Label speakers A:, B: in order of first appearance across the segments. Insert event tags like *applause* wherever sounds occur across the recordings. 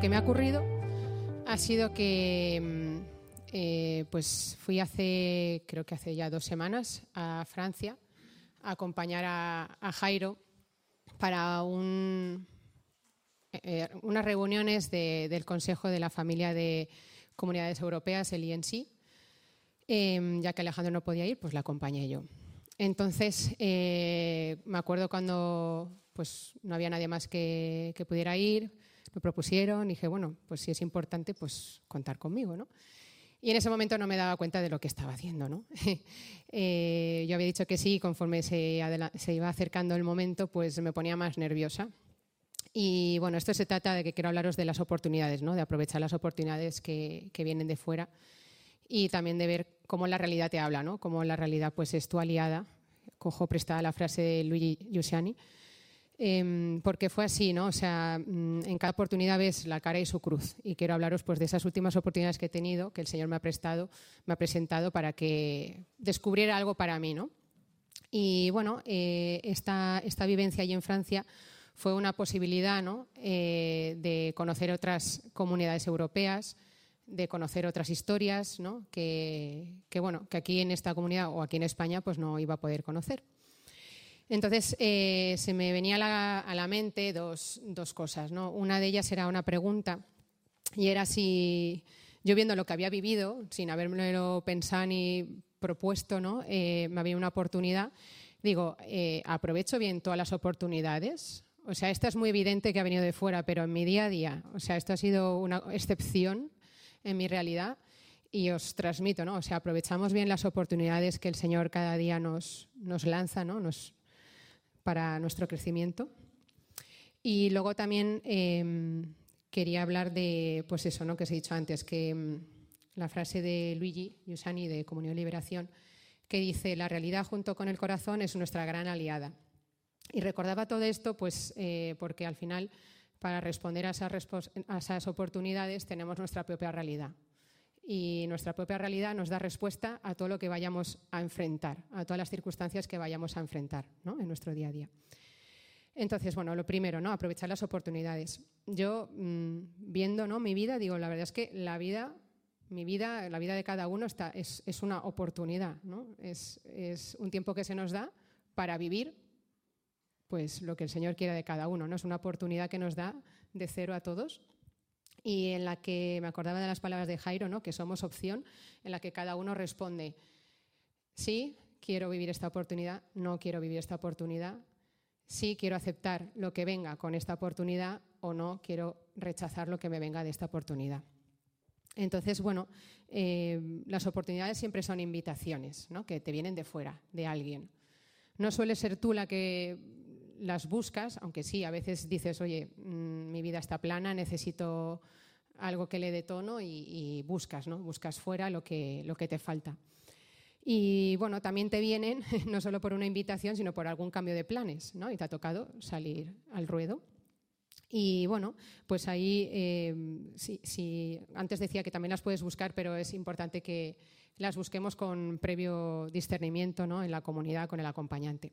A: Lo que me ha ocurrido ha sido que mm, eh, pues fui hace, creo que hace ya dos semanas, a Francia a acompañar a, Jairo para un, eh, unas reuniones de- del Consejo de la Familia de Comunidades Europeas, el INC. Eh, ya que Alejandro no podía ir, pues la acompañé yo. Entonces, eh, me acuerdo cuando pues, no había nadie más que pudiera ir, me propusieron, dije, bueno, pues si es importante, pues contar conmigo, ¿no? Y en ese momento no me daba cuenta de lo que estaba haciendo, ¿no? *laughs* Eh, yo había dicho que sí, y conforme se, se iba acercando el momento, pues me ponía más nerviosa. Y bueno, esto se trata de que quiero hablaros de las oportunidades, ¿no? De aprovechar las oportunidades que, que vienen de fuera y también de ver cómo la realidad te habla, ¿no? Cómo la realidad pues es tu aliada. Cojo prestada la frase de Luigi Giussiani, em, porque fue así, ¿no? O sea, mm, en cada oportunidad ves la cara y su cruz. Y quiero hablaros pues de esas últimas oportunidades que he tenido, que el Señor me ha prestado, me ha presentado para que descubriera algo para mí, ¿no? Y bueno, eh, esta, esta vivencia allí en Francia fue una posibilidad ¿no? Eh, de conocer otras comunidades europeas, de conocer otras historias ¿no? que, que, bueno, que aquí en esta comunidad o aquí en España pues no iba a poder conocer. Entonces se eh, me venía a la, a la mente dos, dos, cosas. ¿no? Una de ellas era una pregunta y era si yo viendo lo que había vivido, sin habérmelo pensado ni propuesto, ¿no? Eh, me había una oportunidad. Digo, eh, aprovecho bien todas las oportunidades. O sea, esta es muy evidente que ha venido de fuera, pero en mi día a día, o sea, esto ha sido una excepción en mi realidad y os transmito, ¿no? O sea, aprovechamos bien las oportunidades que el Señor cada día nos, nos lanza, ¿no? Nos, para nuestro crecimiento. Y luego también eh, quería hablar de, pues eso, ¿no? Que os he dicho antes, que mm, la frase de Luigi Giussani de Comunión y Liberación, que dice, la realidad junto con el corazón es nuestra gran aliada. Y recordaba todo esto pues, eh, porque al final, para responder a esas, a esas, oportunidades, tenemos nuestra propia realidad. Y nuestra propia realidad nos da respuesta a todo lo que vayamos a enfrentar, a todas las circunstancias que vayamos a enfrentar ¿no? en nuestro día a día. Entonces, bueno, lo primero, ¿no? aprovechar las oportunidades. Yo, mmm, viendo ¿no? mi vida, digo, la verdad es que la vida mi vida, la vida de cada uno está, es, es una oportunidad, ¿no? es, es, un tiempo que se nos da para vivir pues, lo que el Señor quiera de cada uno. ¿no? Es una oportunidad que nos da de cero a todos y en la que me acordaba de las palabras de Jairo, ¿no? que somos opción, en la que cada uno responde, sí, quiero vivir esta oportunidad, no quiero vivir esta oportunidad, sí, quiero aceptar lo que venga con esta oportunidad o no, quiero rechazar lo que me venga de esta oportunidad. Entonces, bueno, eh, las oportunidades siempre son invitaciones, ¿no? que te vienen de fuera, de alguien. No suele ser tú la que las buscas, aunque sí, a veces dices, oye, mmm, mi vida está plana, necesito algo que le dé tono y, buscas, ¿no? Buscas fuera lo que, lo que te falta. Y bueno, también te vienen, *laughs* no solo por una invitación, sino por algún cambio de planes, ¿no? Y te ha tocado salir al ruedo. Y bueno, pues ahí, eh, sí, antes decía que también las puedes buscar, pero es importante que las busquemos con previo discernimiento ¿no? en la comunidad, con el acompañante.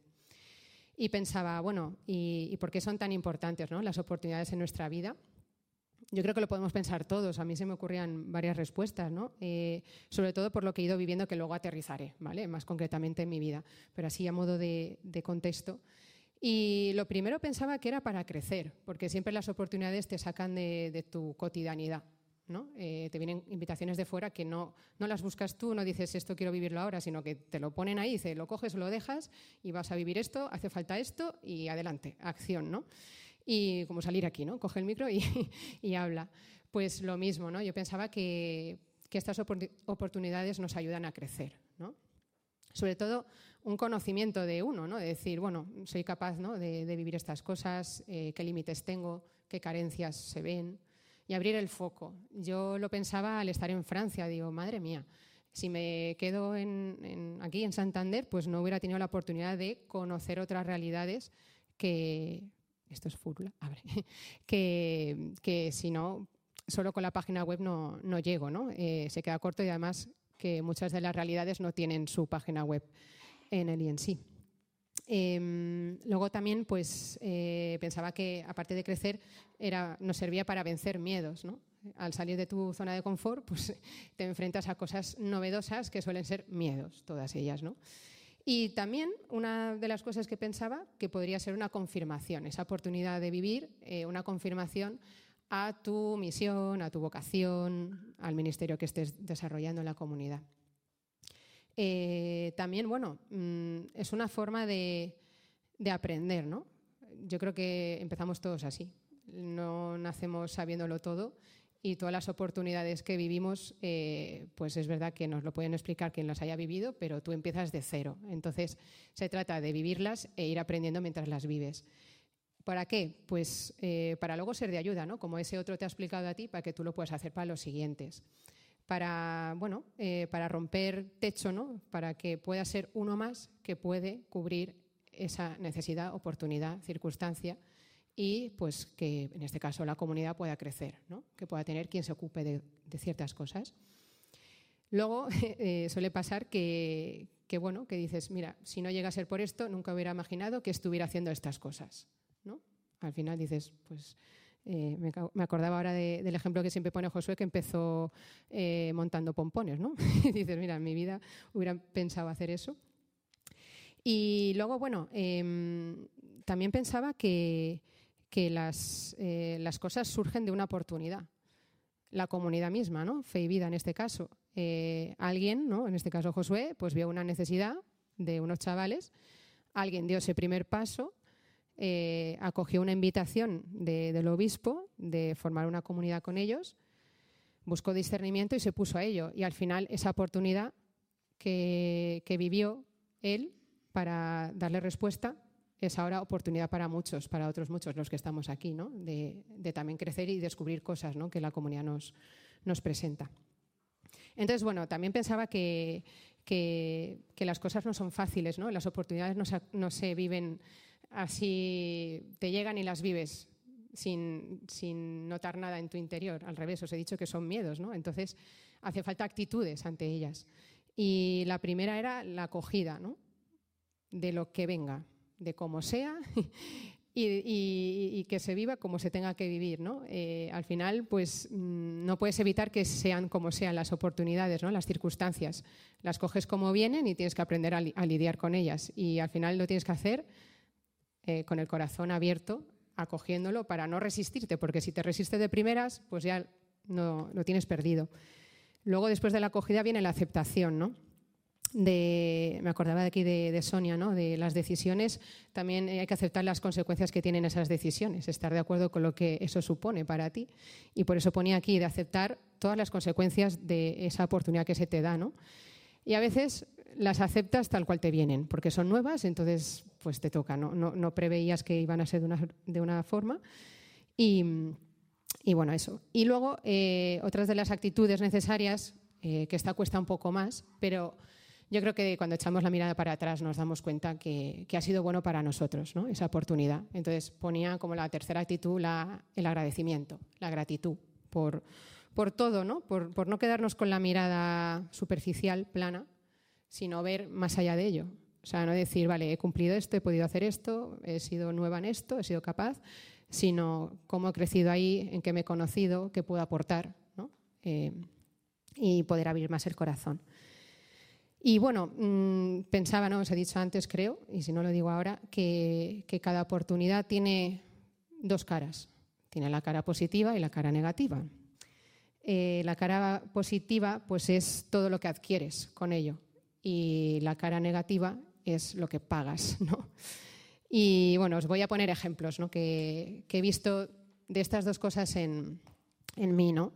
A: Y pensaba, bueno, ¿y, y por qué son tan importantes ¿no? las oportunidades en nuestra vida? Yo creo que lo podemos pensar todos. A mí se me ocurrían varias respuestas, ¿no? Eh, sobre todo por lo que he ido viviendo, que luego aterrizaré, ¿vale? Más concretamente en mi vida. Pero así a modo de, contexto. Y lo primero pensaba que era para crecer, porque siempre las oportunidades te sacan de tu cotidianidad. ¿No? Eh, te vienen invitaciones de fuera que no, no las buscas tú, no dices esto quiero vivirlo ahora, sino que te lo ponen ahí, dice, lo coges lo dejas y vas a vivir esto, hace falta esto y adelante, acción, ¿no? Y como salir aquí, ¿no? Coge el micro y, *laughs* y habla. Pues lo mismo, ¿no? Yo pensaba que que estas oportunidades nos ayudan a crecer. ¿no? Sobre todo un conocimiento de uno, ¿no? de decir, bueno, soy capaz ¿no? de, vivir estas cosas, eh, qué límites tengo, qué carencias se ven, y abrir el foco. Yo lo pensaba al estar en Francia, digo, madre mía, si me quedo aquí en Santander, pues no hubiera tenido la oportunidad de conocer otras realidades que, esto es full, *laughs* abre, que, que si no, solo con la página web no, no llego, ¿no? Eh, se queda corto y además que muchas de las realidades no tienen su página web en el INSI. Em, luego también pues, eh, pensaba que, aparte de crecer, era, nos servía para vencer miedos. ¿no? Al salir de tu zona de confort, pues, *laughs* te enfrentas a cosas novedosas que suelen ser miedos, todas ellas. ¿no? Y también una de las cosas que pensaba que podría ser una confirmación, esa oportunidad de vivir, eh, una confirmación a tu misión, a tu vocación, al ministerio que estés desarrollando en la comunidad. Eh, también, bueno, mm, es una forma de, aprender, ¿no? Yo creo que empezamos todos así. No nacemos sabiéndolo todo y todas las oportunidades que vivimos, eh, pues es verdad que nos lo pueden explicar quien las haya vivido, pero tú empiezas de cero. Entonces, se trata de vivirlas e ir aprendiendo mientras las vives. ¿Para qué? Pues eh, para luego ser de ayuda, ¿no? Como ese otro te ha explicado a ti, para que tú lo puedas hacer para los siguientes. Para, bueno, eh, para romper techo, ¿no? Para que pueda ser uno más que puede cubrir esa necesidad, oportunidad, circunstancia y pues que en este caso la comunidad pueda crecer, ¿no? que pueda tener quien se ocupe de, ciertas cosas. Luego *laughs* eh, suele pasar que, que, bueno, que dices, mira, si no llega a ser por esto, nunca hubiera imaginado que estuviera haciendo estas cosas. Al final dices, pues eh, me, acordaba ahora del ejemplo que siempre pone Josué, que empezó eh, montando pompones, ¿no? *laughs* y dices, mira, en mi vida hubiera pensado hacer eso. Y luego, bueno, em, también pensaba que, las, eh, las, cosas surgen de una oportunidad. La comunidad misma, ¿no? Fe y vida en este caso. alguien, ¿no? En este caso Josué, pues vio una necesidad de unos chavales, alguien dio ese primer paso eh, acogió una invitación del obispo de formar una comunidad con ellos, buscó discernimiento y se puso a ello. Y al final esa oportunidad que, vivió él para darle respuesta es ahora oportunidad para muchos, para otros muchos, los que estamos aquí, ¿no? de, también crecer y descubrir cosas ¿no? que la comunidad nos, presenta. Entonces, bueno, también pensaba que, que, las cosas no son fáciles, ¿no? las oportunidades no no se viven así te llegan y las vives sin, notar nada en tu interior. Al revés, os he dicho que son miedos, ¿no? Entonces, hace falta actitudes ante ellas. Y la primera era la acogida, ¿no? De lo que venga, de cómo sea *laughs* y, que se viva como se tenga que vivir, ¿no? Eh, al final, pues mm, no puedes evitar que sean como sean las oportunidades, ¿no? Las circunstancias. Las coges como vienen y tienes que aprender a lidiar con ellas. Y al final lo tienes que hacer eh, con el corazón abierto, acogiéndolo para no resistirte, porque si te resistes de primeras, pues ya no, lo tienes perdido. Luego, después de la acogida, viene la aceptación, ¿no? De, me acordaba de aquí de, Sonia, ¿no? de las decisiones, también hay que aceptar las consecuencias que tienen esas decisiones, estar de acuerdo con lo que eso supone para ti. Y por eso ponía aquí de aceptar todas las consecuencias de esa oportunidad que se te da. ¿no? Y a veces las aceptas tal cual te vienen, porque son nuevas, entonces pues te toca, no, no, preveías que iban a ser de una, de una forma. Y, y, bueno, eso. Y luego, eh, otras de las actitudes necesarias, eh, que esta cuesta un poco más, pero yo creo que cuando echamos la mirada para atrás nos damos cuenta que, que ha sido bueno para nosotros, ¿no? esa oportunidad. Entonces ponía como la tercera actitud la, el agradecimiento, la gratitud por, por todo, ¿no? Por, por no quedarnos con la mirada superficial, plana, sino ver más allá de ello. O sea, no decir, vale, he cumplido esto, he podido hacer esto, he sido nueva en esto, he sido capaz, sino cómo he crecido ahí, en qué me he conocido, qué puedo aportar, ¿no? Eh, y poder abrir más el corazón. Y bueno, mm, pensaba, ¿no? os he dicho antes, creo, y si no lo digo ahora, que, cada oportunidad tiene dos caras. Tiene la cara positiva y la cara negativa. Eh, la cara positiva, pues es todo lo que adquieres con ello y la cara negativa es lo que pagas. *laughs* ¿no? Y bueno, os voy a poner ejemplos ¿no? que, he visto de estas dos cosas en, en mí. ¿no?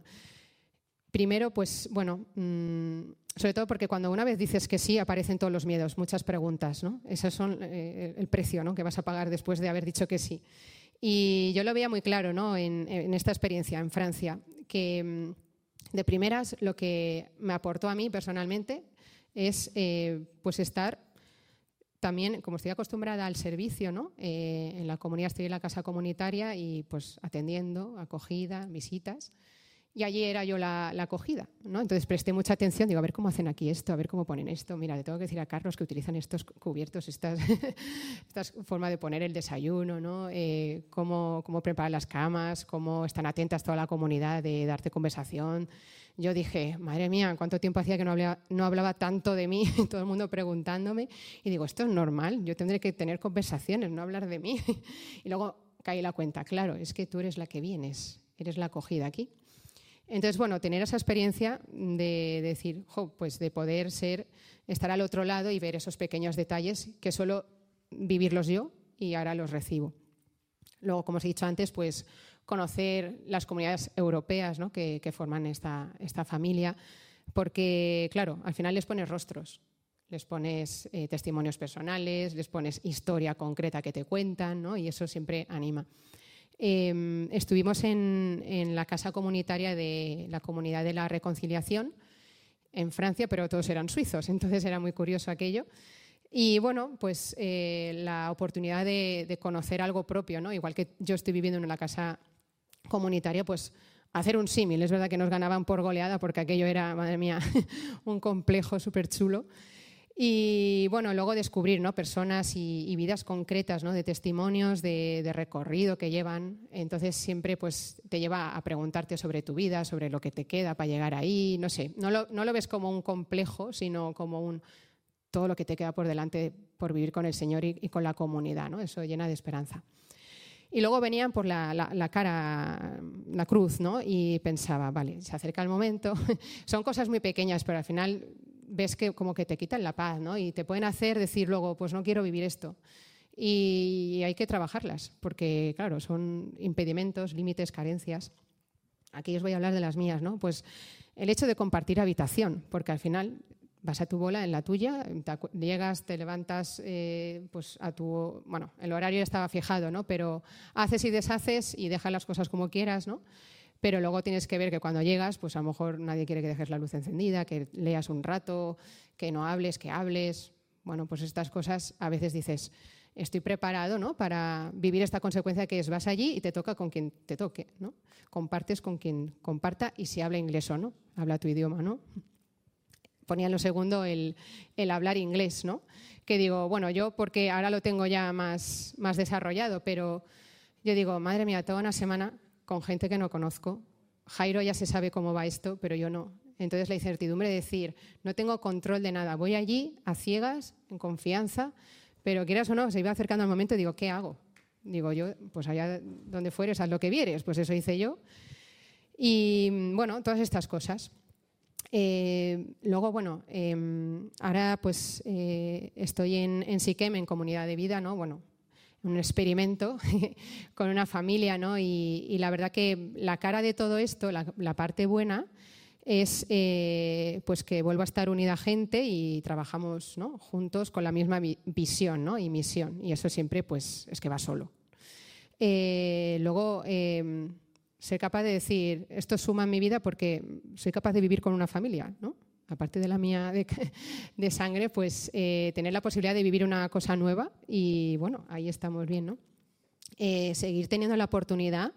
A: Primero, pues bueno, mm, sobre todo porque cuando una vez dices que sí, aparecen todos los miedos, muchas preguntas, ¿no? Ese son eh, el precio ¿no? que vas a pagar después de haber dicho que sí. Y yo lo veía muy claro ¿no? en, esta experiencia en Francia, que mm, de primeras lo que me aportó a mí personalmente es eh, pues estar también, como estoy acostumbrada al servicio, ¿no? Eh, en la comunidad estoy en la casa comunitaria y pues atendiendo, acogida, visitas. Y allí era yo la, acogida, ¿no? Entonces presté mucha atención, digo, a ver cómo hacen aquí esto, a ver cómo ponen esto. Mira, le tengo que decir a Carlos que utilizan estos cubiertos, estas, *laughs* estas formas de poner el desayuno, ¿no? Eh, cómo, cómo preparan las camas, cómo están atentas toda la comunidad de darte conversación. Yo dije, madre mía, ¿cuánto tiempo hacía que no hablaba, no hablaba tanto de mí? *laughs* Todo el mundo preguntándome. Y digo, esto es normal, yo tendré que tener conversaciones, no hablar de mí. *laughs* y luego caí la cuenta, claro, es que tú eres la que vienes, eres la acogida aquí. Entonces, bueno, tener esa experiencia de decir, pues de poder ser, estar al otro lado y ver esos pequeños detalles que solo vivirlos yo y ahora los recibo. Luego, como os he dicho antes, pues conocer las comunidades europeas que, forman esta, esta, familia, porque, claro, al final les pones rostros, les pones eh, testimonios personales, les pones historia concreta que te cuentan, ¿no? y eso siempre anima. Em, estuvimos en, la casa comunitaria de la Comunidad de la Reconciliación en Francia, pero todos eran suizos, entonces era muy curioso aquello. Y bueno, pues eh, la oportunidad de, conocer algo propio, ¿no? igual que yo estoy viviendo en una casa comunitaria, pues hacer un símil. Es verdad que nos ganaban por goleada porque aquello era, madre mía, *laughs* un complejo súper chulo. Y bueno, luego descubrir ¿no? personas y, vidas concretas ¿no? de testimonios, de, recorrido que llevan. Entonces siempre pues, te lleva a preguntarte sobre tu vida, sobre lo que te queda para llegar ahí. No sé, no lo, no lo ves como un complejo, sino como un todo lo que te queda por delante por vivir con el Señor y, con la comunidad. ¿no? Eso llena de esperanza. Y luego venían por la, la, cara, la cruz, ¿no? Y pensaba, vale, se acerca el momento. *laughs* Son cosas muy pequeñas, pero al final ves que como que te quitan la paz, ¿no? Y te pueden hacer decir luego, pues no quiero vivir esto. Y hay que trabajarlas, porque claro, son impedimentos, límites, carencias. Aquí os voy a hablar de las mías, ¿no? Pues el hecho de compartir habitación, porque al final vas a tu bola, en la tuya, llegas, te levantas, eh, pues a tu, bueno, el horario ya estaba fijado, ¿no? Pero haces y deshaces y dejas las cosas como quieras, ¿no? Pero luego tienes que ver que cuando llegas, pues a lo mejor nadie quiere que dejes la luz encendida, que leas un rato, que no hables, que hables. Bueno, pues estas cosas a veces dices, estoy preparado ¿no? para vivir esta consecuencia que es vas allí y te toca con quien te toque, ¿no? Compartes con quien comparta y si habla inglés o no, habla tu idioma, ¿no? Ponía en lo segundo el, el hablar inglés, ¿no? Que digo, bueno, yo porque ahora lo tengo ya más, más desarrollado, pero yo digo, madre mía, toda una semana con gente que no conozco. Jairo ya se sabe cómo va esto, pero yo no. Entonces la incertidumbre de decir, no tengo control de nada, voy allí a ciegas, en confianza, pero quieras o no, se iba acercando al momento y digo, ¿qué hago? Digo yo, pues allá donde fueres, haz lo que vieres, pues eso hice yo. Y bueno, todas estas cosas. Eh, luego, bueno, em, ahora pues eh, estoy en, en en Comunidad de Vida, ¿no? Bueno, un experimento *laughs* con una familia, ¿no? Y, la verdad que la cara de todo esto, la, parte buena, es eh, pues que vuelvo a estar unida gente y trabajamos juntos con la misma visión ¿no? y misión. Y eso siempre pues, es que va solo. Eh, luego, em, ser capaz de decir, esto suma mi vida porque soy capaz de vivir con una familia, ¿no? Aparte de la mía *laughs* de, sangre, pues eh, tener la posibilidad de vivir una cosa nueva y bueno, ahí estamos bien, ¿no? Eh, seguir teniendo la oportunidad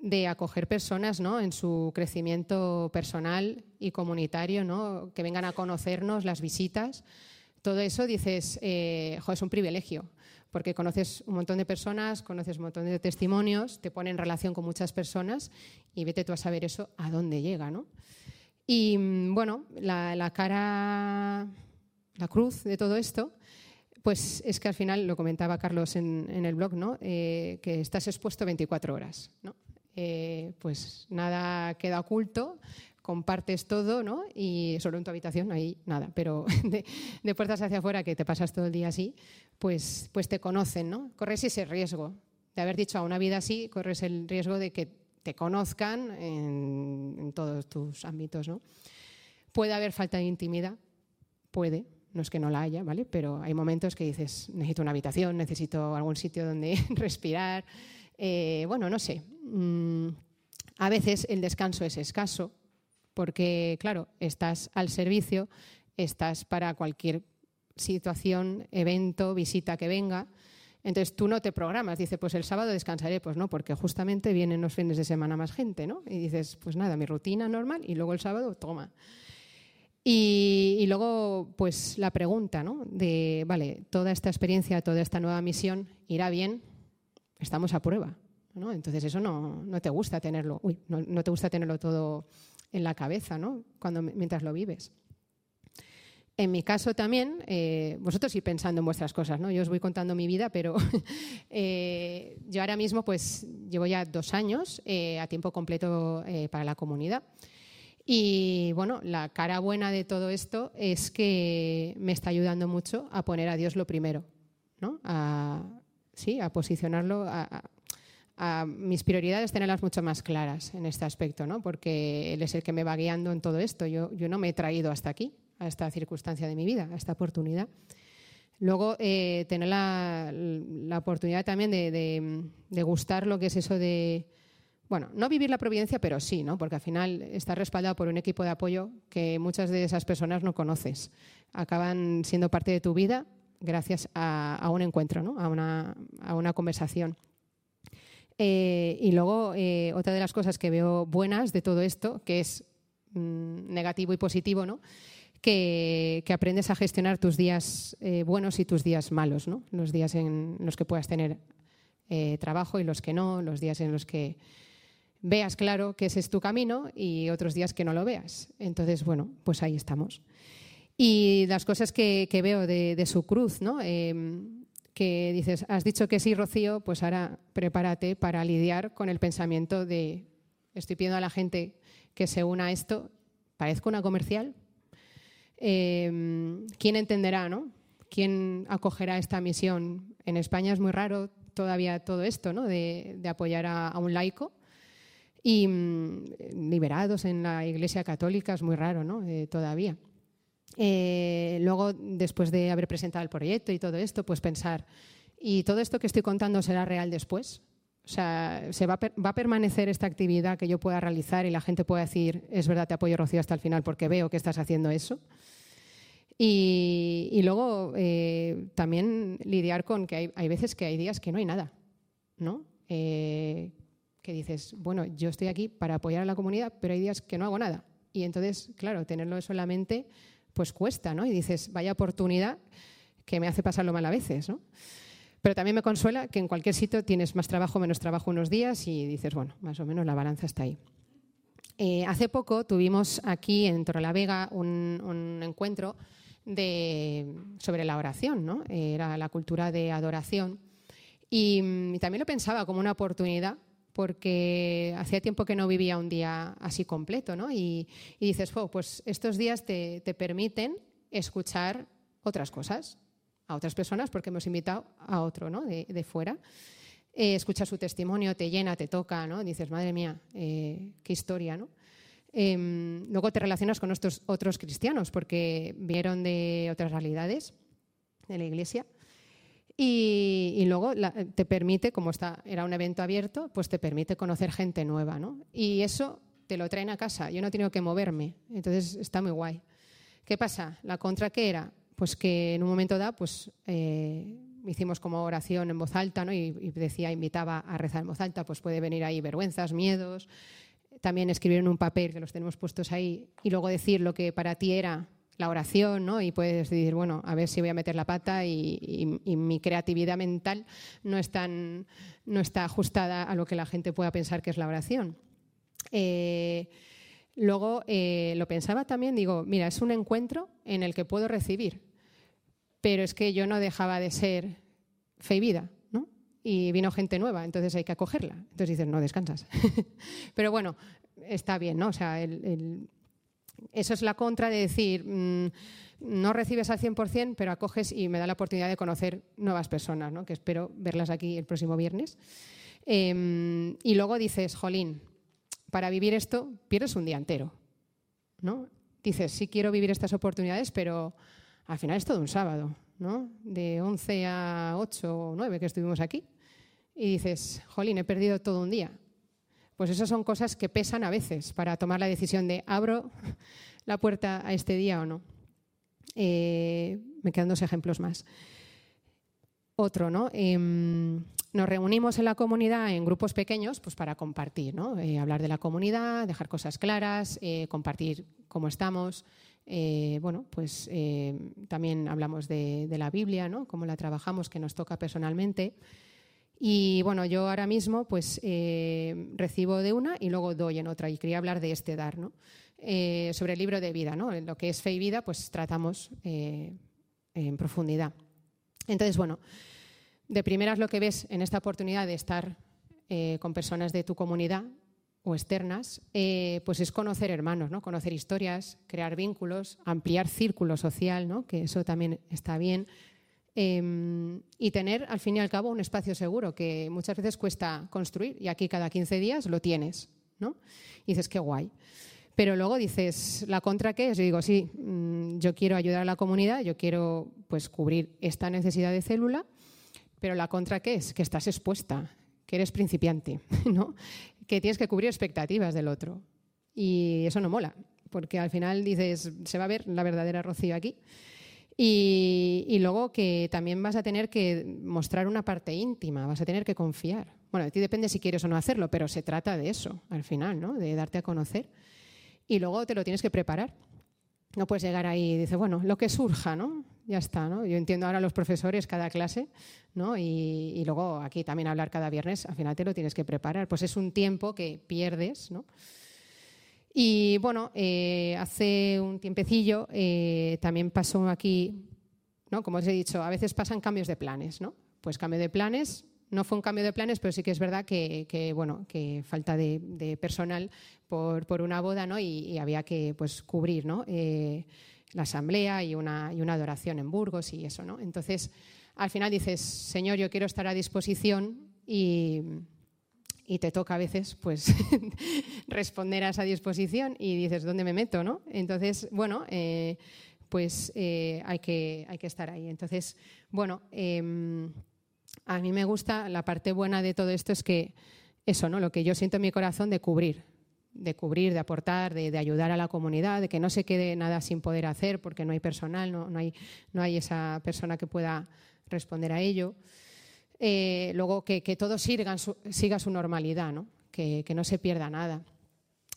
A: de acoger personas ¿no? en su crecimiento personal y comunitario, ¿no? que vengan a conocernos, las visitas. Todo eso dices, eh, es un privilegio, porque conoces un montón de personas, conoces un montón de testimonios, te pone en relación con muchas personas y vete tú a saber eso a dónde llega. ¿no? Y mm, bueno, la, cara, la cruz de todo esto, pues es que al final, lo comentaba Carlos en, el blog, ¿no? Eh, que estás expuesto 24 horas. ¿no? Eh, pues nada queda oculto, compartes todo, ¿no? Y solo en tu habitación, ahí nada. Pero *laughs* de, puertas hacia afuera, que te pasas todo el día así, pues, pues te conocen, ¿no? Corres ese riesgo de haber dicho a una vida así, corres el riesgo de que te conozcan en, todos tus ámbitos. ¿no? Puede haber falta de intimidad, puede, no es que no la haya, ¿vale? Pero hay momentos que dices, necesito una habitación, necesito algún sitio donde *laughs* respirar. Eh, bueno, no sé. Mm, a veces el descanso es escaso, porque, claro, estás al servicio, estás para cualquier situación, evento, visita que venga. Entonces tú no te programas, dices, pues el sábado descansaré, pues no, porque justamente vienen los fines de semana más gente, ¿no? Y dices, pues nada, mi rutina normal y luego el sábado toma. Y, luego, pues la pregunta, ¿no? De, vale, toda esta experiencia, toda esta nueva misión irá bien, estamos a prueba, ¿no? Entonces eso no, no te gusta tenerlo, uy, no, no, te gusta tenerlo todo en la cabeza, ¿no? Cuando, mientras lo vives. En mi caso también, eh, vosotros ir pensando en vuestras cosas, ¿no? Yo os voy contando mi vida, pero *laughs* eh, yo ahora mismo pues llevo ya dos años eh, a tiempo completo para la comunidad. Y bueno, la cara buena de todo esto es que me está ayudando mucho a poner a Dios lo primero, ¿no? A, sí, a posicionarlo, a, mis prioridades tenerlas mucho más claras en este aspecto, ¿no? porque Él es el que me va guiando en todo esto. Yo no me he traído hasta aquí, a esta circunstancia de mi vida, a esta oportunidad. Luego, eh, tener la, oportunidad también de, gustar lo que es eso de, bueno, no vivir la providencia, pero sí, ¿no? porque al final estás respaldado por un equipo de apoyo que muchas de esas personas no conoces. Acaban siendo parte de tu vida gracias a, un encuentro, ¿no? a, una, a una conversación. Eh, y luego, eh, otra de las cosas que veo buenas de todo esto, que es mm, negativo y positivo, ¿no? Que, aprendes a gestionar tus días eh, buenos y tus días malos, ¿no? los días en los que puedas tener trabajo y los que no, los días en los que veas claro que ese es tu camino y otros días que no lo veas. Entonces, bueno, pues ahí estamos. Y las cosas que, veo de, su cruz, ¿no? Em, que dices, has dicho que sí, Rocío, pues ahora prepárate para lidiar con el pensamiento de, estoy pidiendo a la gente que se una a esto, parezco una comercial. Em, ¿Quién entenderá, no? ¿Quién acogerá esta misión? En España es muy raro todavía todo esto, ¿no? De, apoyar a, un laico. Y mm, liberados en la Iglesia Católica es muy raro, ¿no? Eh, todavía. Eh, luego, después de haber presentado el proyecto y todo esto, pues pensar, ¿y todo esto que estoy contando será real después? O sea, ¿se va, a permanecer esta actividad que yo pueda realizar y la gente pueda decir, es verdad, te apoyo, Rocío, hasta el final porque veo que estás haciendo eso? Y, luego eh, también lidiar con que hay, veces que hay días que no hay nada, ¿no? Eh, que dices, bueno, yo estoy aquí para apoyar a la comunidad, pero hay días que no hago nada. Y entonces, claro, tenerlo eso en la mente pues cuesta, ¿no? Y dices, vaya oportunidad que me hace pasarlo mal a veces, ¿no? Pero también me consuela que en cualquier sitio tienes más trabajo, menos trabajo unos días y dices, bueno, más o menos la balanza está ahí. Eh, hace poco tuvimos aquí en Torrelavega un, un encuentro sobre la oración, ¿no? Era la cultura de adoración. Y, y, también lo pensaba como una oportunidad porque hacía tiempo que no vivía un día así completo, ¿no? Y, dices, pues estos días te, permiten escuchar otras cosas, a otras personas, porque hemos invitado a otro, ¿no? De, fuera. Eh, escuchas su testimonio, te llena, te toca, ¿no? Dices, madre mía, eh, qué historia, ¿no? Em, luego te relacionas con estos otros cristianos, porque vieron de otras realidades de la iglesia. Y, luego te permite, como está, era un evento abierto, pues te permite conocer gente nueva, ¿no? Y eso te lo traen a casa, yo no tengo que moverme, entonces está muy guay. ¿Qué pasa? La contra que era, pues que en un momento dado, pues eh, hicimos como oración en voz alta, ¿no? Y, y, decía, invitaba a rezar en voz alta, pues puede venir ahí vergüenzas, miedos, también escribir en un papel, que los tenemos puestos ahí, y luego decir lo que para ti era la oración, ¿no? Y puedes decir, bueno, a ver si voy a meter la pata y, mi creatividad mental no, es tan, no está ajustada a lo que la gente pueda pensar que es la oración. Eh, luego eh, lo pensaba también, digo, mira, es un encuentro en el que puedo recibir, pero es que yo no dejaba de ser fe y vida, ¿no? Y vino gente nueva, entonces hay que acogerla. Entonces dices, no descansas. *laughs* pero bueno, está bien, ¿no? O sea, el eso es la contra de decir, mm, no recibes al 100%, pero acoges y me da la oportunidad de conocer nuevas personas, que espero verlas aquí el próximo viernes. Em, y luego dices, jolín, para vivir esto pierdes un día entero, ¿no? Dices, sí quiero vivir estas oportunidades, pero al final es todo un sábado, ¿no? De 11 a 8 o 9 que estuvimos aquí. Y dices, jolín, he perdido todo un día. Pues esas son cosas que pesan a veces para tomar la decisión de abro la puerta a este día o no. Eh, me quedan dos ejemplos más. Otro, ¿no? Em, nos reunimos en la comunidad en grupos pequeños pues para compartir, ¿no? Eh, hablar de la comunidad, dejar cosas claras, eh, compartir cómo estamos. bueno, pues también hablamos de, de, la Biblia, ¿no? Cómo la trabajamos, que nos toca personalmente. Y bueno, yo ahora mismo pues eh, recibo de una y luego doy en otra. Y quería hablar de este dar, ¿no? Eh, sobre el libro de vida, ¿no? Lo que es fe y vida, pues tratamos eh, en profundidad. Entonces, bueno, de primeras lo que ves en esta oportunidad de estar con personas de tu comunidad o externas, pues es conocer hermanos, ¿no? Conocer historias, crear vínculos, ampliar círculo social, ¿no? Que eso también está bien Em, y tener, al fin y al cabo, un espacio seguro que muchas veces cuesta construir y aquí cada 15 días lo tienes, ¿no? Y dices, qué guay. Pero luego dices, ¿la contra qué es? Yo digo, sí, mm, yo quiero ayudar a la comunidad, yo quiero pues cubrir esta necesidad de célula, pero ¿la contra qué es? Que estás expuesta, que eres principiante, *laughs* ¿no? Que tienes que cubrir expectativas del otro. Y eso no mola, porque al final dices, se va a ver la verdadera Rocío aquí. Y, luego que también vas a tener que mostrar una parte íntima, vas a tener que confiar. Bueno, de ti depende si quieres o no hacerlo, pero se trata de eso al final, ¿no? De darte a conocer. Y luego te lo tienes que preparar. No puedes llegar ahí y dices, bueno, lo que surja, ¿no? Ya está, ¿no? Yo entiendo ahora los profesores cada clase, ¿no? Y, y luego aquí también hablar cada viernes, al final te lo tienes que preparar. Pues es un tiempo que pierdes, ¿no? Y bueno, eh, hace un tiempecillo eh, también pasó aquí, ¿no? como os he dicho, a veces pasan cambios de planes. ¿no? Pues cambio de planes, no fue un cambio de planes, pero sí que es verdad que, bueno, que falta de, personal por, por, una boda ¿no? y, había que pues, cubrir ¿no? Eh, la asamblea y una, y una adoración en Burgos y eso. ¿no? Entonces, al final dices, Señor, yo quiero estar a disposición y y te toca a veces pues *laughs* responder a esa disposición y dices, ¿dónde me meto? ¿no? Entonces, bueno, eh, pues eh, hay, que, hay que estar ahí. Entonces, bueno, em, a mí me gusta, la parte buena de todo esto es que eso, ¿no? Lo que yo siento en mi corazón de cubrir, de cubrir, de aportar, de, ayudar a la comunidad, de que no se quede nada sin poder hacer porque no hay personal, no, no, hay, no hay esa persona que pueda responder a ello. Eh, luego que, todo siga su, siga su normalidad, ¿no? Que, no se pierda nada.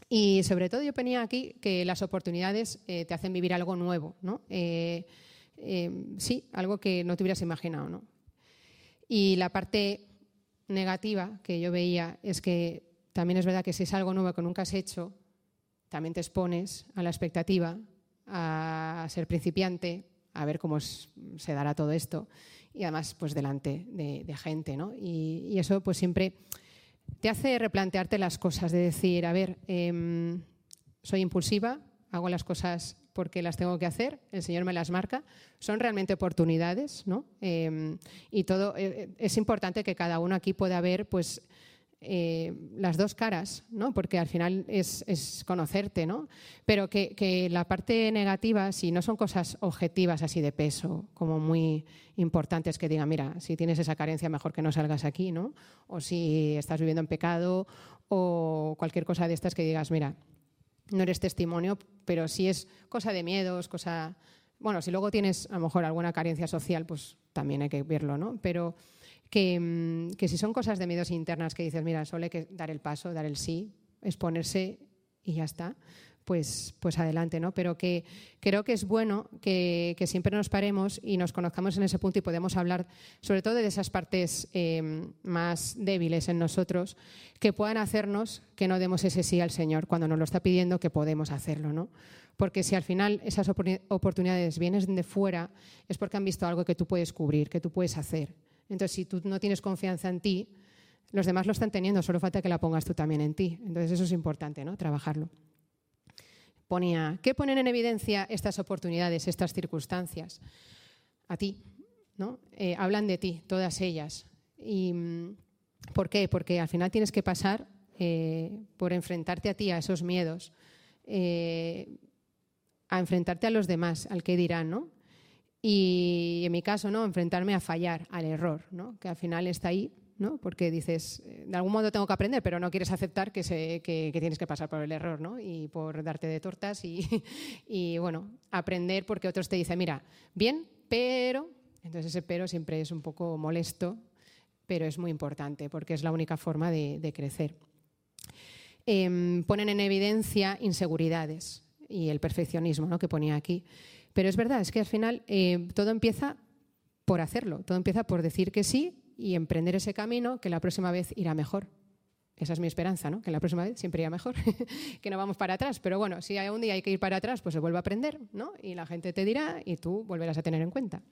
A: Y sobre todo yo ponía aquí que las oportunidades eh, te hacen vivir algo nuevo, ¿no? Eh, sí, algo que no te hubieras imaginado, ¿no? Y la parte negativa que yo veía es que también es verdad que si es algo nuevo que nunca has hecho, también te expones a la expectativa, a ser principiante, a ver cómo se dará todo esto y además pues delante de, gente, ¿no? Y, eso pues siempre te hace replantearte las cosas, de decir, a ver, em, soy impulsiva, hago las cosas porque las tengo que hacer, el Señor me las marca, son realmente oportunidades, ¿no? Em, y todo, eh, es importante que cada uno aquí pueda ver, pues, eh, las dos caras, ¿no? porque al final es, conocerte, ¿no? pero que, la parte negativa, si no son cosas objetivas así de peso, como muy importantes, que digan, mira, si tienes esa carencia, mejor que no salgas aquí, ¿no? o si estás viviendo en pecado, o cualquier cosa de estas que digas, mira, no eres testimonio, pero si es cosa de miedos, cosa... Bueno, si luego tienes a lo mejor alguna carencia social, pues también hay que verlo, ¿no? Pero Mm, que, si son cosas de miedos internas que dices, mira, solo hay que dar el paso, dar el sí, exponerse y ya está, pues, pues adelante, ¿no? Pero que creo que es bueno que, siempre nos paremos y nos conozcamos en ese punto y podemos hablar sobre todo de esas partes em, más débiles en nosotros que puedan hacernos que no demos ese sí al Señor cuando nos lo está pidiendo que podemos hacerlo, ¿no? Porque si al final esas oportunidades vienen de fuera es porque han visto algo que tú puedes cubrir, que tú puedes hacer. Entonces, si tú no tienes confianza en ti, los demás lo están teniendo, solo falta que la pongas tú también en ti. Entonces, eso es importante, ¿no? Trabajarlo. Ponía, ¿qué ponen en evidencia estas oportunidades, estas circunstancias? A ti, ¿no? Eh, hablan de ti, todas ellas. ¿Y mm, por qué? Porque al final tienes que pasar eh, por enfrentarte a ti, a esos miedos, eh, a enfrentarte a los demás, al que dirán, ¿no? Y en mi caso, ¿no? Enfrentarme a fallar, al error, ¿no? Que al final está ahí, ¿no? Porque dices, de algún modo tengo que aprender, pero no quieres aceptar que, que, tienes que pasar por el error, ¿no? Y por darte de tortas *laughs* y, bueno, aprender porque otros te dicen, mira, bien, pero... Entonces ese pero siempre es un poco molesto, pero es muy importante porque es la única forma de, de crecer. Em, ponen en evidencia inseguridades y el perfeccionismo ¿no? que ponía aquí. Pero es verdad, es que al final eh, todo empieza por hacerlo, todo empieza por decir que sí y emprender ese camino que la próxima vez irá mejor. Esa es mi esperanza, ¿no? que la próxima vez siempre irá mejor, *laughs* que no vamos para atrás. Pero bueno, si hay un día hay que ir para atrás, pues se vuelve a aprender ¿no? y la gente te dirá y tú volverás a tener en cuenta.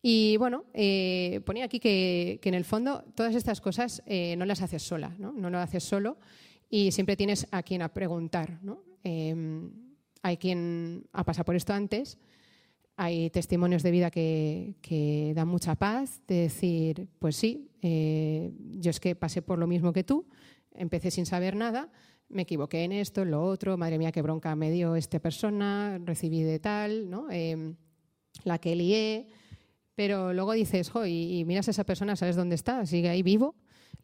A: Y bueno, eh, ponía aquí que, en el fondo todas estas cosas eh, no las haces sola, ¿no? no lo haces solo y siempre tienes a quien a preguntar. ¿no? Em, hay quien ha pasado por esto antes, hay testimonios de vida que, dan mucha paz, de decir, pues sí, eh, yo es que pasé por lo mismo que tú, empecé sin saber nada, me equivoqué en esto, en lo otro, madre mía, qué bronca me dio esta persona, recibí de tal, ¿no? Em, la que lié, pero luego dices, jo, y, miras a esa persona, ¿sabes dónde está? Sigue ahí vivo,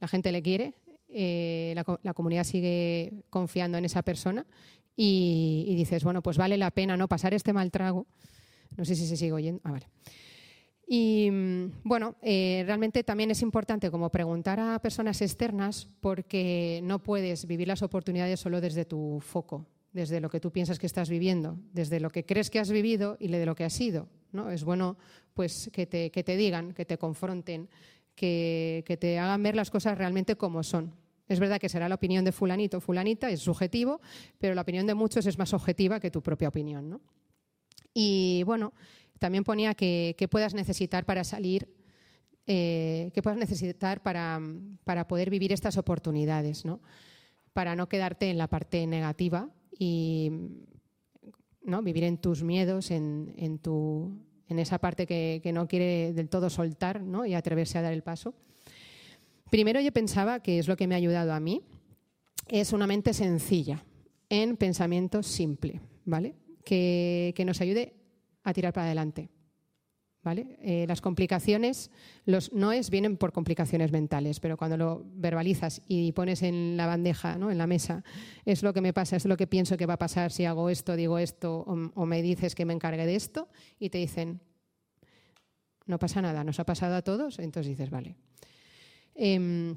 A: la gente le quiere, eh, la, comunidad sigue confiando en esa persona y, dices, bueno, pues vale la pena no pasar este mal trago. No sé si se sigue oyendo. Ah, vale. Y mm, bueno, eh, realmente también es importante como preguntar a personas externas porque no puedes vivir las oportunidades solo desde tu foco, desde lo que tú piensas que estás viviendo, desde lo que crees que has vivido y de lo que has sido. ¿no? Es bueno pues, que, te, que te digan, que te confronten, que, que te hagan ver las cosas realmente como son. Es verdad que será la opinión de fulanito o fulanita, es subjetivo, pero la opinión de muchos es más objetiva que tu propia opinión. ¿no? Y bueno, también ponía que, puedas necesitar para salir, eh, que puedas necesitar para, poder vivir estas oportunidades, ¿no? para no quedarte en la parte negativa y ¿no? vivir en tus miedos, en, en, tu, en esa parte que, que, no quiere del todo soltar ¿no? y atreverse a dar el paso. Primero yo pensaba que es lo que me ha ayudado a mí, es una mente sencilla, en pensamiento simple, ¿vale? Que, nos ayude a tirar para adelante. ¿Vale? Eh, las complicaciones, los noes vienen por complicaciones mentales, pero cuando lo verbalizas y pones en la bandeja, ¿no? en la mesa, es lo que me pasa, es lo que pienso que va a pasar si hago esto, digo esto, o, me dices que me encargue de esto, y te dicen, no pasa nada, nos ha pasado a todos, entonces dices, vale, Em,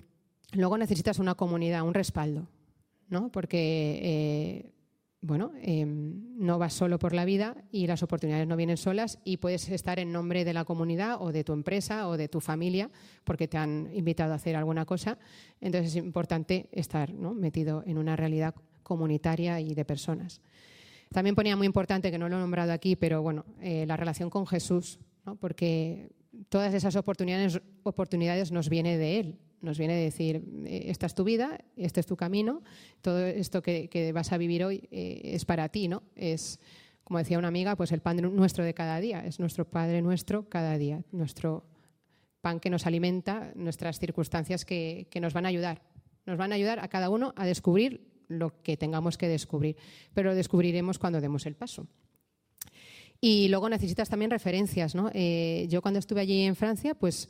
A: luego necesitas una comunidad, un respaldo, ¿no? porque eh, bueno, em, no vas solo por la vida y las oportunidades no vienen solas y puedes estar en nombre de la comunidad o de tu empresa o de tu familia porque te han invitado a hacer alguna cosa. Entonces es importante estar metido en una realidad comunitaria y de personas. También ponía muy importante, que no lo he nombrado aquí, pero bueno, eh, la relación con Jesús, ¿no? porque todas esas oportunidades, oportunidades nos viene de Él. Nos viene de decir, eh, esta es tu vida, este es tu camino, todo esto que, vas a vivir hoy eh, es para ti, ¿no? Es, como decía una amiga, pues el pan nuestro de cada día, es nuestro Padre nuestro cada día, nuestro pan que nos alimenta, nuestras circunstancias que, que nos van a ayudar. Nos van a ayudar a cada uno a descubrir lo que tengamos que descubrir, pero lo descubriremos cuando demos el paso. Y luego necesitas también referencias. ¿no? Eh, yo cuando estuve allí en Francia, pues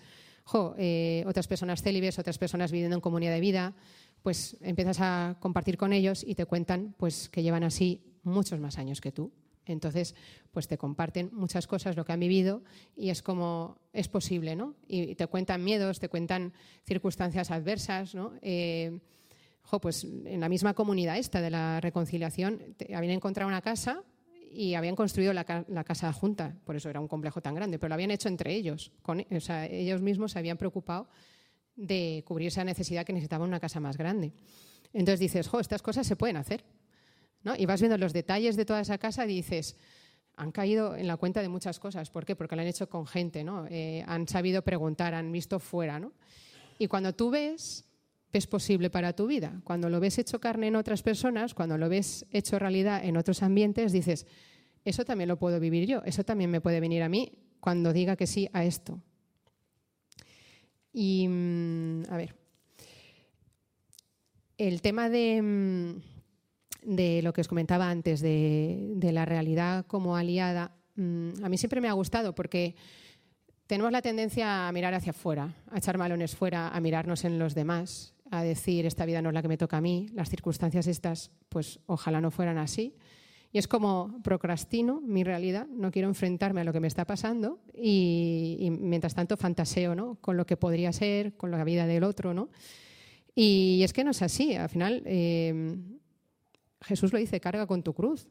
A: eh, otras personas célibes, otras personas viviendo en comunidad de vida, pues empiezas a compartir con ellos y te cuentan pues, que llevan así muchos más años que tú. Entonces, pues te comparten muchas cosas, lo que han vivido, y es como es posible, ¿no? Y te cuentan miedos, te cuentan circunstancias adversas, ¿no? Eh, pues en la misma comunidad esta de la reconciliación, habían encontrado una casa y habían construido la, casa junta, por eso era un complejo tan grande, pero lo habían hecho entre ellos. o sea, ellos mismos se habían preocupado de cubrir esa necesidad que necesitaban una casa más grande. Entonces dices, jo, estas cosas se pueden hacer. ¿no? Y vas viendo los detalles de toda esa casa y dices, han caído en la cuenta de muchas cosas. ¿Por qué? Porque lo han hecho con gente, ¿no? Eh, han sabido preguntar, han visto fuera. ¿no? Y cuando tú ves es posible para tu vida. Cuando lo ves hecho carne en otras personas, cuando lo ves hecho realidad en otros ambientes, dices, eso también lo puedo vivir yo, eso también me puede venir a mí cuando diga que sí a esto. Y, mm, a ver, el tema de, mm, de lo que os comentaba antes, de, de la realidad como aliada, mm, a mí siempre me ha gustado porque tenemos la tendencia a mirar hacia afuera, a echar malones fuera, a mirarnos en los demás, a decir esta vida no es la que me toca a mí, las circunstancias estas, pues ojalá no fueran así. Y es como procrastino mi realidad, no quiero enfrentarme a lo que me está pasando y, mientras tanto fantaseo ¿no? con lo que podría ser, con la vida del otro. ¿no? Y es que no es así. Al final, eh, Jesús lo dice, carga con tu cruz,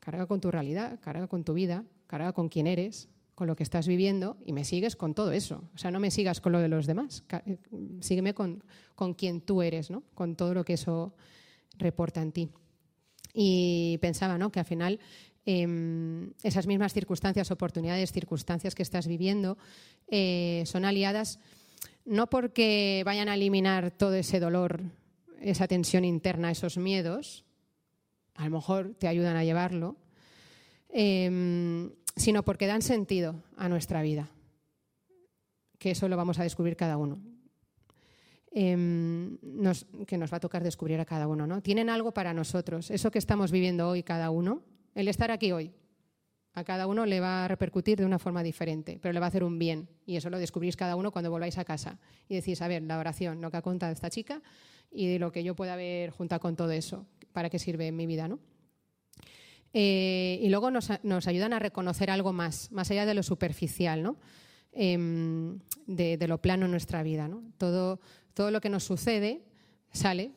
A: carga con tu realidad, carga con tu vida, carga con quién eres, con lo que estás viviendo y me sigues con todo eso. O sea, no me sigas con lo de los demás, eh, sígueme con, con quien tú eres, ¿no? con todo lo que eso reporta en ti. Y pensaba ¿no? que al final em, esas mismas circunstancias, oportunidades, circunstancias que estás viviendo eh, son aliadas no porque vayan a eliminar todo ese dolor, esa tensión interna, esos miedos, a lo mejor te ayudan a llevarlo, em, sino porque dan sentido a nuestra vida, que eso lo vamos a descubrir cada uno. Em, que nos va a tocar descubrir a cada uno. ¿no? Tienen algo para nosotros. Eso que estamos viviendo hoy cada uno, el estar aquí hoy, a cada uno le va a repercutir de una forma diferente, pero le va a hacer un bien. Y eso lo descubrís cada uno cuando volváis a casa. Y decís, a ver, la oración, lo que ha contado esta chica y de lo que yo pueda ver junto con todo eso, para qué sirve en mi vida. ¿no? Eh, y luego nos, ayudan a reconocer algo más, más allá de lo superficial. Em, de, lo plano en nuestra vida. Todo, lo que nos sucede sale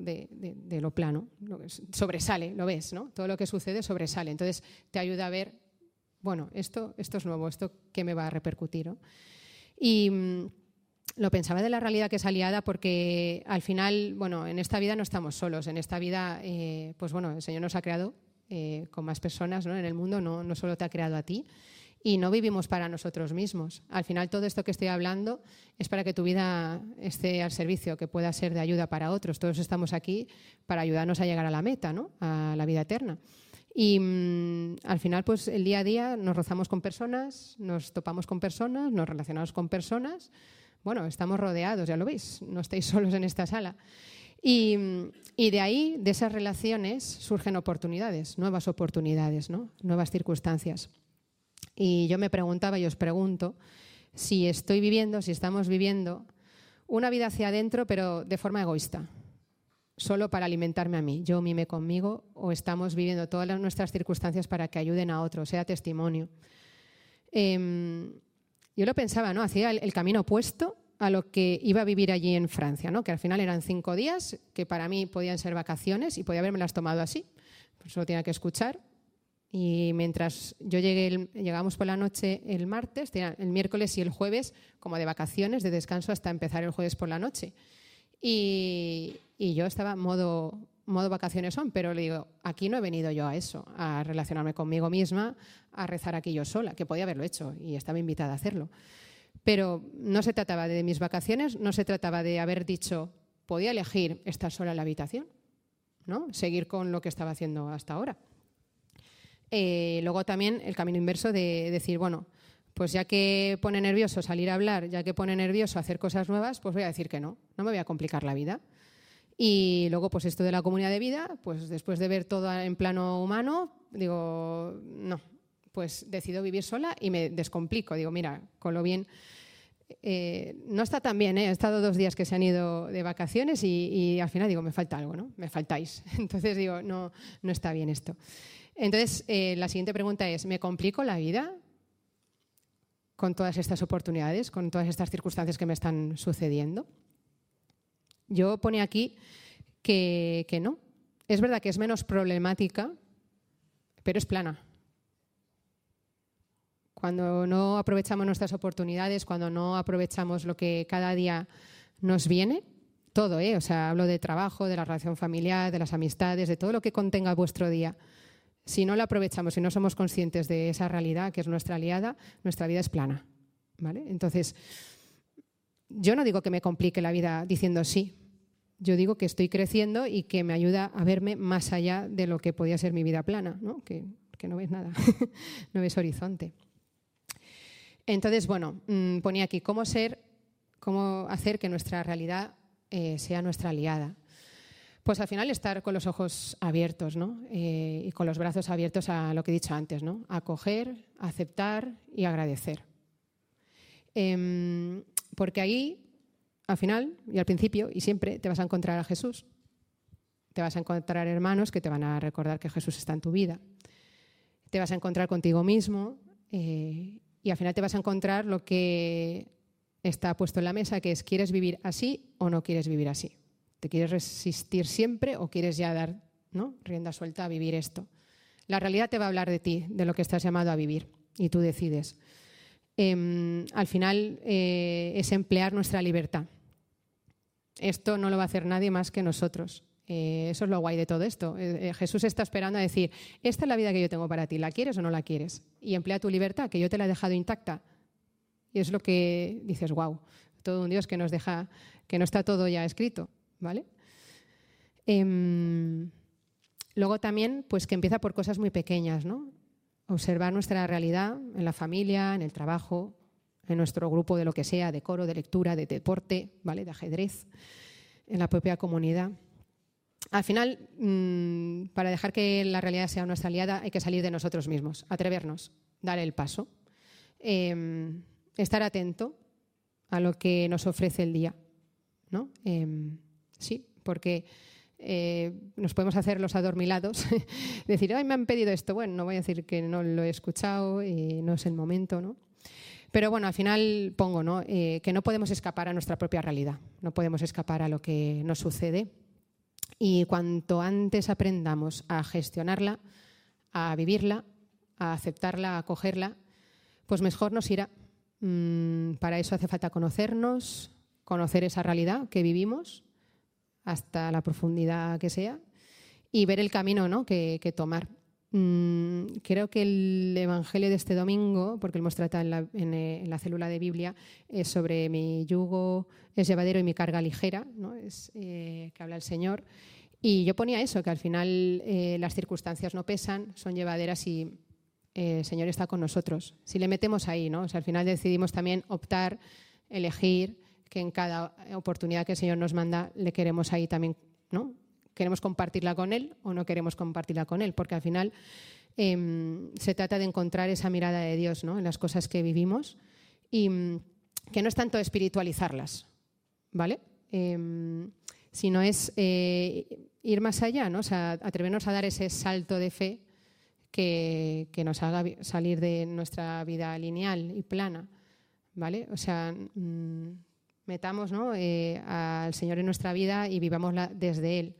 A: de, lo plano, sobresale, lo ves, todo lo que sucede sobresale. Entonces te ayuda a ver, bueno, esto, esto es nuevo, esto qué me va a repercutir. Y mm, lo pensaba de la realidad que es aliada porque al final, bueno, en esta vida no estamos solos, en esta vida, eh, pues bueno, el Señor nos ha creado eh, con más personas ¿no? en el mundo, no, no solo te ha creado a ti. Y no vivimos para nosotros mismos. Al final, todo esto que estoy hablando es para que tu vida esté al servicio, que pueda ser de ayuda para otros. Todos estamos aquí para ayudarnos a llegar a la meta, ¿no? a la vida eterna. Y mm, al final, pues el día a día nos rozamos con personas, nos topamos con personas, nos relacionamos con personas. Bueno, estamos rodeados, ya lo veis, no estáis *laughs* solos en esta sala. Y, de ahí, de esas relaciones, surgen oportunidades, nuevas oportunidades, ¿no? nuevas circunstancias. Y yo me preguntaba y os pregunto si estoy viviendo, si estamos viviendo una vida hacia adentro, pero de forma egoísta, solo para alimentarme a mí, yo mime conmigo, o estamos viviendo todas nuestras circunstancias para que ayuden a otros, sea testimonio. Em, yo lo pensaba, ¿no? Hacía el camino opuesto a lo que iba a vivir allí en Francia, ¿no? que al final eran cinco días, que para mí podían ser vacaciones y podía haberme las tomado así. Pues solo tenía que escuchar. Y mientras yo llegué, llegamos por la noche el martes, el miércoles y el jueves como de vacaciones, de descanso hasta empezar el jueves por la noche. Y, yo estaba modo, modo vacaciones son, pero le digo, aquí no he venido yo a eso, a relacionarme conmigo misma, a rezar aquí yo sola, que podía haberlo hecho y estaba invitada a hacerlo. Pero no se trataba de mis vacaciones, no se trataba de haber dicho, podía elegir estar sola en la habitación, ¿no? seguir con lo que estaba haciendo hasta ahora. Eh, luego también el camino inverso de decir, bueno, pues ya que pone nervioso salir a hablar, ya que pone nervioso hacer cosas nuevas, pues voy a decir que no, no me voy a complicar la vida. Y luego, pues esto de la comunidad de vida, pues después de ver todo en plano humano, digo, no, pues decido vivir sola y me descomplico. Digo, mira, con lo bien. Eh, no está tan bien, ¿eh? he estado dos días que se han ido de vacaciones y, al final digo, me falta algo, ¿no? Me faltáis. *laughs* Entonces digo, no, no está bien esto. Entonces, eh, la siguiente pregunta es, ¿me complico la vida con todas estas oportunidades, con todas estas circunstancias que me están sucediendo? Yo pone aquí que, que no. Es verdad que es menos problemática, pero es plana cuando no aprovechamos nuestras oportunidades, cuando no aprovechamos lo que cada día nos viene, todo, ¿eh? o sea, hablo de trabajo, de la relación familiar, de las amistades, de todo lo que contenga vuestro día. Si no lo aprovechamos, si no somos conscientes de esa realidad que es nuestra aliada, nuestra vida es plana. ¿vale? Entonces, yo no digo que me complique la vida diciendo sí. Yo digo que estoy creciendo y que me ayuda a verme más allá de lo que podía ser mi vida plana, ¿no? Que, que no ves nada, *laughs* no ves horizonte. Entonces, bueno, mm, ponía aquí cómo ser, cómo hacer que nuestra realidad eh, sea nuestra aliada. Pues al final estar con los ojos abiertos ¿no? Eh, y con los brazos abiertos a lo que he dicho antes, ¿no? acoger, aceptar y agradecer. Em, porque ahí, al final y al principio y siempre, te vas a encontrar a Jesús. Te vas a encontrar hermanos que te van a recordar que Jesús está en tu vida. Te vas a encontrar contigo mismo eh, y al final te vas a encontrar lo que está puesto en la mesa, que es ¿quieres vivir así o no quieres vivir así? ¿Te quieres resistir siempre o quieres ya dar ¿no? rienda suelta a vivir esto? La realidad te va a hablar de ti, de lo que estás llamado a vivir, y tú decides. Em, al final eh, es emplear nuestra libertad. Esto no lo va a hacer nadie más que nosotros. Eh, eso es lo guay de todo esto. Eh, Jesús está esperando a decir, esta es la vida que yo tengo para ti, ¿la quieres o no la quieres? Y emplea tu libertad, que yo te la he dejado intacta. Y es lo que dices, wow, todo un Dios que nos deja, que no está todo ya escrito. ¿vale? Em, luego también, pues que empieza por cosas muy pequeñas, ¿no? Observar nuestra realidad en la familia, en el trabajo, en nuestro grupo de lo que sea, de coro, de lectura, de deporte, ¿vale? De ajedrez, en la propia comunidad. Al final, mm, para dejar que la realidad sea nuestra aliada, hay que salir de nosotros mismos, atrevernos, dar el paso, em, estar atento a lo que nos ofrece el día, ¿no? Em, sí, porque eh, nos podemos hacer los adormilados, *laughs* decir, ay, me han pedido esto. Bueno, no voy a decir que no lo he escuchado y no es el momento, ¿no? Pero bueno, al final pongo ¿no? Eh, que no podemos escapar a nuestra propia realidad, no podemos escapar a lo que nos sucede. Y cuanto antes aprendamos a gestionarla, a vivirla, a aceptarla, a acogerla, pues mejor nos irá. Mm, para eso hace falta conocernos, conocer esa realidad que vivimos hasta la profundidad que sea y ver el camino ¿no? que, tomar. Mm, creo que el Evangelio de este domingo, porque hemos tratado en la, en, la, célula de Biblia, es sobre mi yugo es llevadero y mi carga ligera, ¿no? es, eh, que habla el Señor. Y yo ponía eso, que al final eh, las circunstancias no pesan, son llevaderas y eh, el Señor está con nosotros. Si le metemos ahí, ¿no? al final decidimos también optar, elegir que en cada oportunidad que el Señor nos manda le queremos ahí también, ¿no? Queremos compartirla con Él o no queremos compartirla con Él, porque al final em, se trata de encontrar esa mirada de Dios ¿no? en las cosas que vivimos y mm, que no es tanto espiritualizarlas, ¿vale? Em, sino es eh, ir más allá, ¿no? O sea, atrevernos a dar ese salto de fe que, nos haga salir de nuestra vida lineal y plana, ¿vale? O sea, mm, metamos eh, al Señor en nuestra vida y vivámosla desde Él,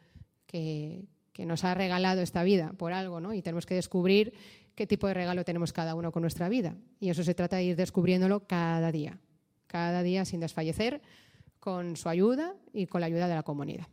A: que, nos ha regalado esta vida por algo, ¿no? Y tenemos que descubrir qué tipo de regalo tenemos cada uno con nuestra vida. Y eso se trata de ir descubriéndolo cada día, cada día sin desfallecer, con su ayuda y con la ayuda de la comunidad.